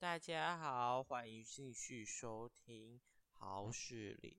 大家好欢迎继续收听好视力